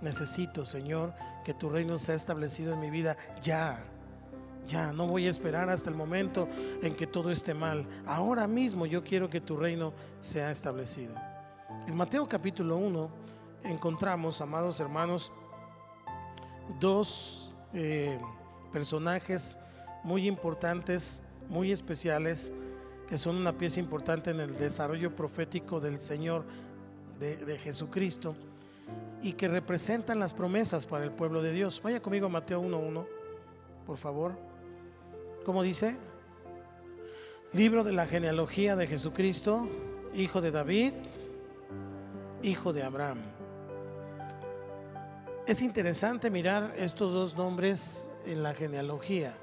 Necesito, Señor, que tu reino sea establecido en mi vida ya. Ya, no voy a esperar hasta el momento en que todo esté mal. Ahora mismo yo quiero que tu reino sea establecido. En Mateo capítulo 1 encontramos, amados hermanos, dos eh, personajes muy importantes, muy especiales, que son una pieza importante en el desarrollo profético del Señor, de, Jesucristo, y que representan las promesas para el pueblo de Dios. Vaya conmigo a Mateo 1.1, por favor. ¿Cómo dice? Libro de la genealogía de Jesucristo, hijo de David, hijo de Abraham. Es interesante mirar estos dos nombres en la genealogía,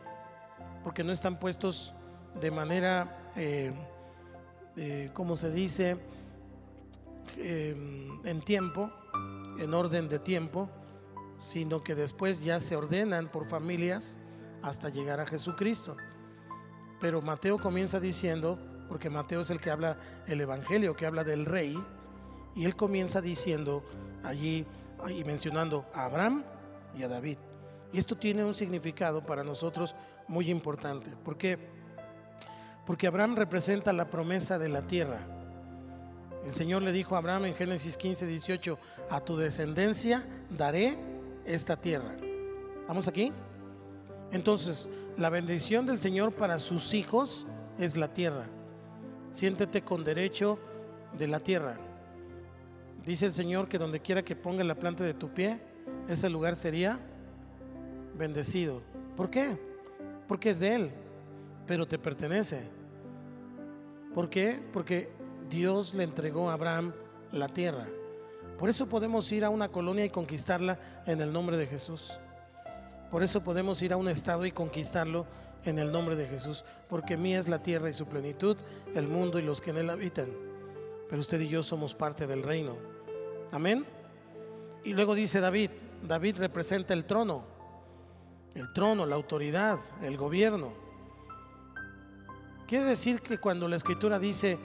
porque no están puestos de manera, eh, eh, como se dice, em, en tiempo, en orden de tiempo, sino que después ya se ordenan por familias hasta llegar a Jesucristo. Pero Mateo comienza diciendo, porque Mateo es el que habla el Evangelio, que habla del rey, y él comienza diciendo allí y mencionando a Abraham y a David. Y esto tiene un significado para nosotros muy importante. ¿Por qué? Porque Abraham representa la promesa de la tierra. El Señor le dijo a Abraham en Génesis 15, 18, a tu descendencia daré esta tierra. ¿Vamos aquí? Entonces, la bendición del Señor para sus hijos es la tierra. Siéntete con derecho de la tierra. Dice el Señor que donde quiera que ponga la planta de tu pie, ese lugar sería bendecido. ¿Por qué? Porque es de Él, pero te pertenece. ¿Por qué? Porque Dios le entregó a Abraham la tierra. Por eso podemos ir a una colonia y conquistarla en el nombre de Jesús. Por eso podemos ir a un estado y conquistarlo en el nombre de Jesús, porque mía es la tierra y su plenitud, el mundo y los que en él habitan. Pero usted y yo somos parte del reino. Amén. Y luego dice David, David representa el trono, el trono, la autoridad, el gobierno. Quiere decir que cuando la escritura dice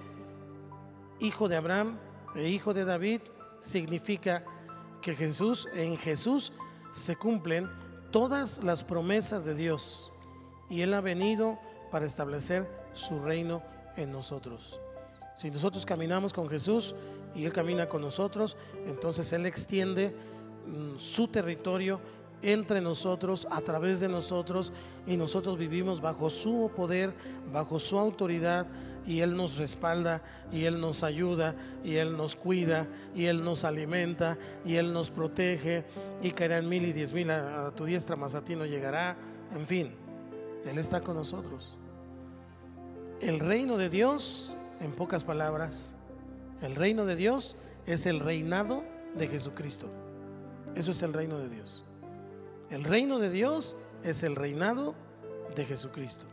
hijo de Abraham e hijo de David, significa que Jesús, en Jesús se cumplen todas las promesas de Dios y Él ha venido para establecer su reino en nosotros. Si nosotros caminamos con Jesús y Él camina con nosotros, entonces Él extiende mm, su territorio entre nosotros, a través de nosotros, y nosotros vivimos bajo su poder, bajo su autoridad, y Él nos respalda, y Él nos ayuda, y Él nos cuida, y Él nos alimenta, y Él nos protege, y caerán mil y diez mil a, tu diestra, más a ti no llegará, en fin, Él está con nosotros. El reino de Dios, en pocas palabras, el reino de Dios es el reinado de Jesucristo. Eso es el reino de Dios. El reino de Dios es el reinado de Jesucristo.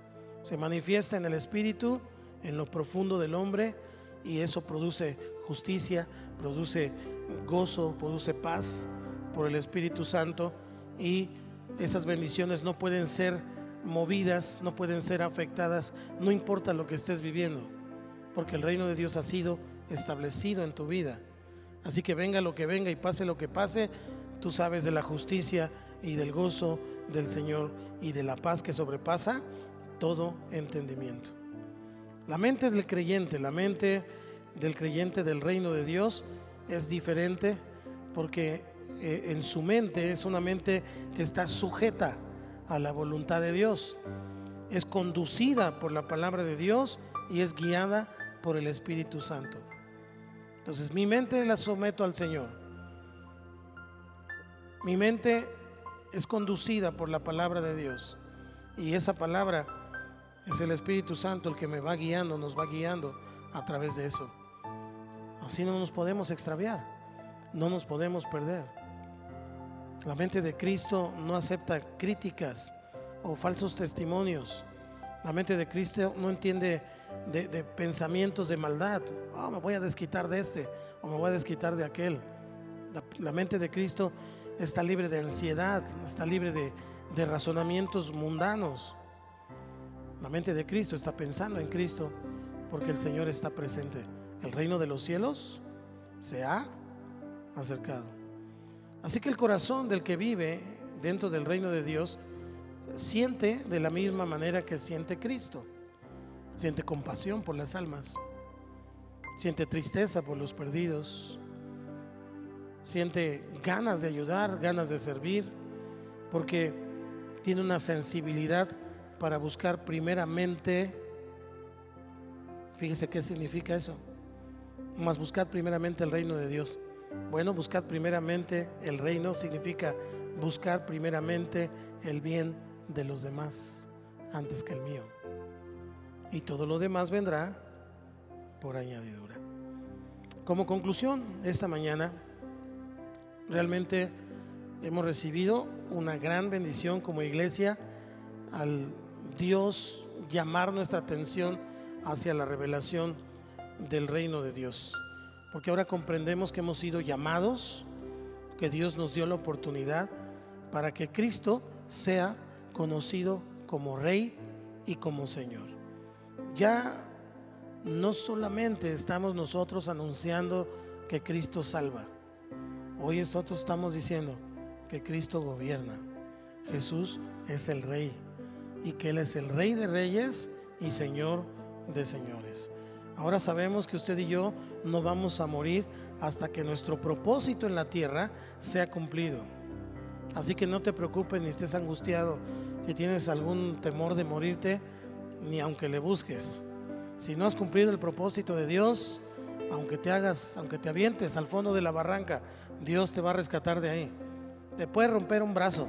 Se manifiesta en el Espíritu, en lo profundo del hombre, y eso produce justicia, produce gozo, produce paz por el Espíritu Santo, y esas bendiciones no pueden ser movidas, no pueden ser afectadas, no importa lo que estés viviendo, porque el reino de Dios ha sido establecido en tu vida. Así que venga lo que venga y pase lo que pase, tú sabes de la justicia y del gozo del Señor y de la paz que sobrepasa todo entendimiento. La mente del creyente, la mente del creyente del reino de Dios es diferente porque eh, en su mente es una mente que está sujeta a la voluntad de Dios. Es conducida por la palabra de Dios y es guiada por el Espíritu Santo. Entonces mi mente la someto al Señor. Mi mente es conducida por la palabra de Dios. Y esa palabra es el Espíritu Santo el que me va guiando, nos va guiando a través de eso. Así no nos podemos extraviar, no nos podemos perder. La mente de Cristo no acepta críticas o falsos testimonios. La mente de Cristo no entiende de, pensamientos de maldad. Ah, me voy a desquitar de este o me voy a desquitar de aquel. la mente de Cristo está libre de ansiedad, está libre de, razonamientos mundanos. La mente de Cristo está pensando en Cristo porque el Señor está presente. El reino de los cielos se ha acercado. Así que el corazón del que vive dentro del reino de Dios siente de la misma manera que siente Cristo. Siente compasión por las almas. Siente tristeza por los perdidos. Siente ganas de ayudar, ganas de servir, porque tiene una sensibilidad para buscar primeramente, fíjese qué significa eso, más buscar primeramente el reino de Dios. Bueno, buscar primeramente el reino significa buscar primeramente el bien de los demás antes que el mío. Y todo lo demás vendrá por añadidura. Como conclusión, esta mañana realmente hemos recibido una gran bendición como iglesia al Dios llamar nuestra atención hacia la revelación del reino de Dios. Porque ahora comprendemos que hemos sido llamados, que Dios nos dio la oportunidad para que Cristo sea conocido como Rey y como Señor. Ya no solamente estamos nosotros anunciando que Cristo salva, hoy nosotros estamos diciendo que Cristo gobierna. Jesús es el Rey y que Él es el Rey de Reyes y Señor de Señores. Ahora sabemos que usted y yo no vamos a morir hasta que nuestro propósito en la tierra sea cumplido. Así que no te preocupes ni estés angustiado si tienes algún temor de morirte, ni aunque le busques. Si no has cumplido el propósito de Dios, aunque te hagas, aunque te avientes al fondo de la barranca, Dios te va a rescatar de ahí. Te puede romper un brazo,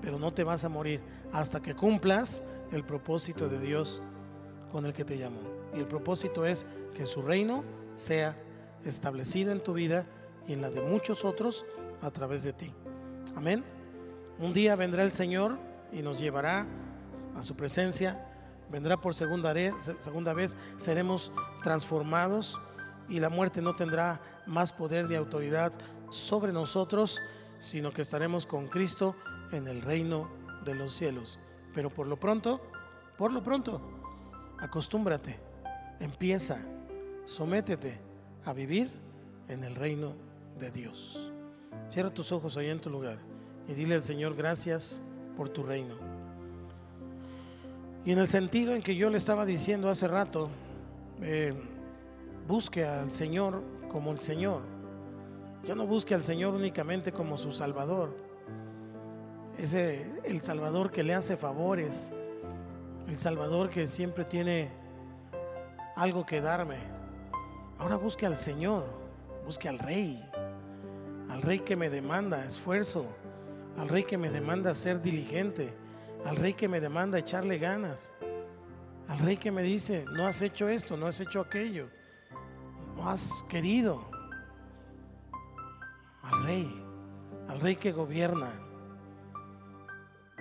pero no te vas a morir hasta que cumplas el propósito de Dios con el que te llamó. Y el propósito es que su reino sea establecido en tu vida y en la de muchos otros a través de ti. Amén. Un día vendrá el Señor y nos llevará a su presencia. Vendrá por segunda vez, segunda vez, seremos transformados y la muerte no tendrá más poder ni autoridad sobre nosotros, sino que estaremos con Cristo en el reino de los cielos. Pero por lo pronto, por lo pronto, acostúmbrate, empieza, sométete a vivir en el reino de Dios. Cierra tus ojos ahí en tu lugar y dile al Señor gracias por tu reino. Y en el sentido en que yo le estaba diciendo hace rato, eh, busque al Señor como el Señor. Ya no busque al Señor únicamente como su Salvador. Ese el Salvador que le hace favores, el Salvador que siempre tiene algo que darme. Ahora busque al Señor, busque al Rey, al Rey que me demanda esfuerzo, al Rey que me demanda ser diligente, al Rey que me demanda echarle ganas, al Rey que me dice, no has hecho esto, no has hecho aquello, no has querido, al Rey, al Rey que gobierna.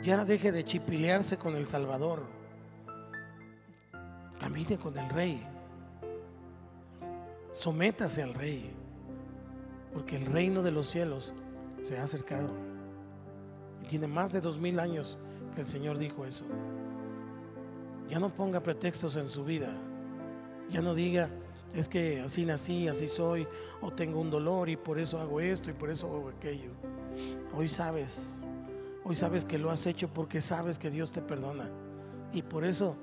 Ya deje de chipilearse con el Salvador. Camine con el Rey. Sométase al Rey. Porque el reino de los cielos se ha acercado. Y tiene más de dos mil años que el Señor dijo eso. Ya no ponga pretextos en su vida. Ya no diga, es que así nací, así soy, o tengo un dolor y por eso hago esto y por eso hago aquello. Hoy sabes Hoy sabes que lo has hecho porque sabes que Dios te perdona. Y por eso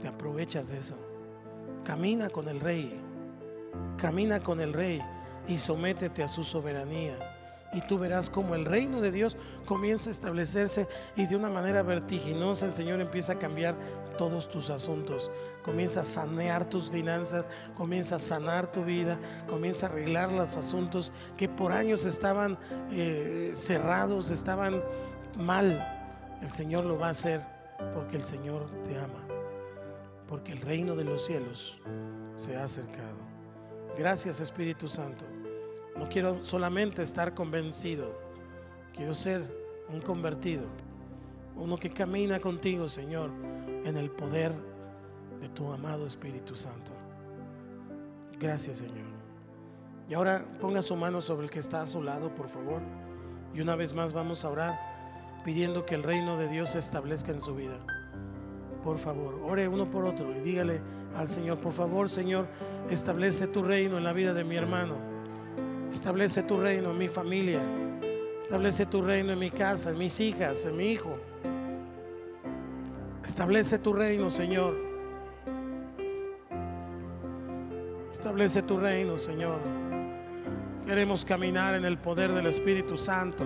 te aprovechas de eso. Camina con el rey. Camina con el rey y sométete a su soberanía. Y tú verás como el reino de Dios comienza a establecerse y de una manera vertiginosa el Señor empieza a cambiar todos tus asuntos. Comienza a sanear tus finanzas, comienza a sanar tu vida, comienza a arreglar los asuntos que por años estaban eh, cerrados, estaban mal, el Señor lo va a hacer porque el Señor te ama, porque el reino de los cielos se ha acercado. Gracias Espíritu Santo. No quiero solamente estar convencido, quiero ser un convertido, uno que camina contigo, Señor, en el poder de tu amado Espíritu Santo. Gracias, Señor. Y ahora ponga su mano sobre el que está a su lado, por favor. Y una vez más vamos a orar pidiendo que el reino de Dios se establezca en su vida. Por favor, ore uno por otro y dígale al Señor. Por favor, Señor, establece tu reino en la vida de mi hermano. Establece tu reino en mi familia. Establece tu reino en mi casa, en mis hijas, en mi hijo. Establece tu reino, Señor. Establece tu reino, Señor. Queremos caminar en el poder del Espíritu Santo.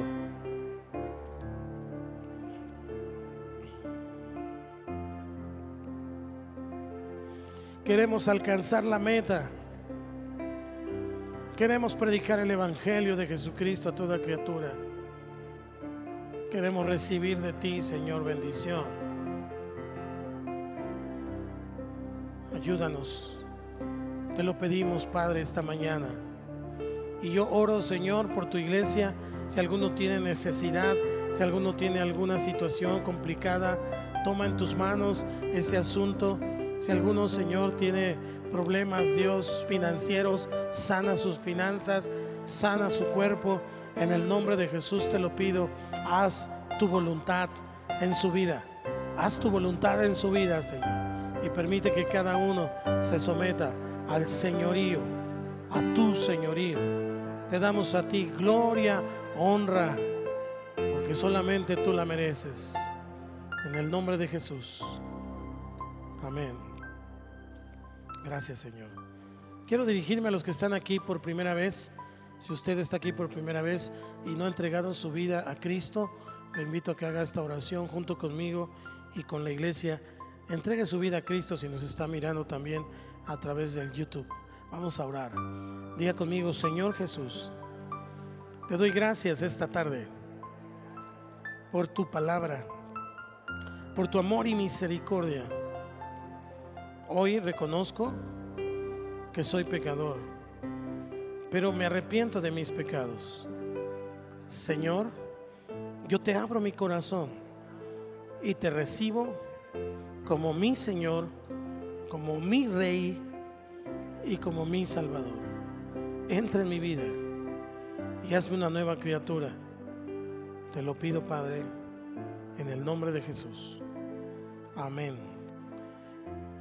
Queremos alcanzar la meta. Queremos predicar el Evangelio de Jesucristo a toda criatura. Queremos recibir de ti, Señor, bendición. Ayúdanos. Te lo pedimos, Padre, esta mañana. Y yo oro, Señor, por tu iglesia. Si alguno tiene necesidad, si alguno tiene alguna situación complicada, toma en tus manos ese asunto si alguno, Señor, tiene problemas, Dios, financieros, sana sus finanzas, sana su cuerpo. En el nombre de Jesús te lo pido, haz tu voluntad en su vida. Haz tu voluntad en su vida, Señor. Y permite que cada uno se someta al señorío, a tu señorío. Te damos a ti gloria, honra, porque solamente tú la mereces. En el nombre de Jesús. Amén. Gracias, Señor. Quiero dirigirme a los que están aquí por primera vez. Si usted está aquí por primera vez y no ha entregado su vida a Cristo, le invito a que haga esta oración junto conmigo y con la iglesia. Entregue su vida a Cristo si nos está mirando también a través del YouTube. Vamos a orar. Diga conmigo, Señor Jesús, te doy gracias esta tarde por tu palabra, por tu amor y misericordia Hoy reconozco que soy pecador, pero me arrepiento de mis pecados. Señor, yo te abro mi corazón y te recibo como mi Señor, como mi Rey y como mi Salvador. Entra en mi vida y hazme una nueva criatura. Te lo pido, Padre, en el nombre de Jesús. Amén.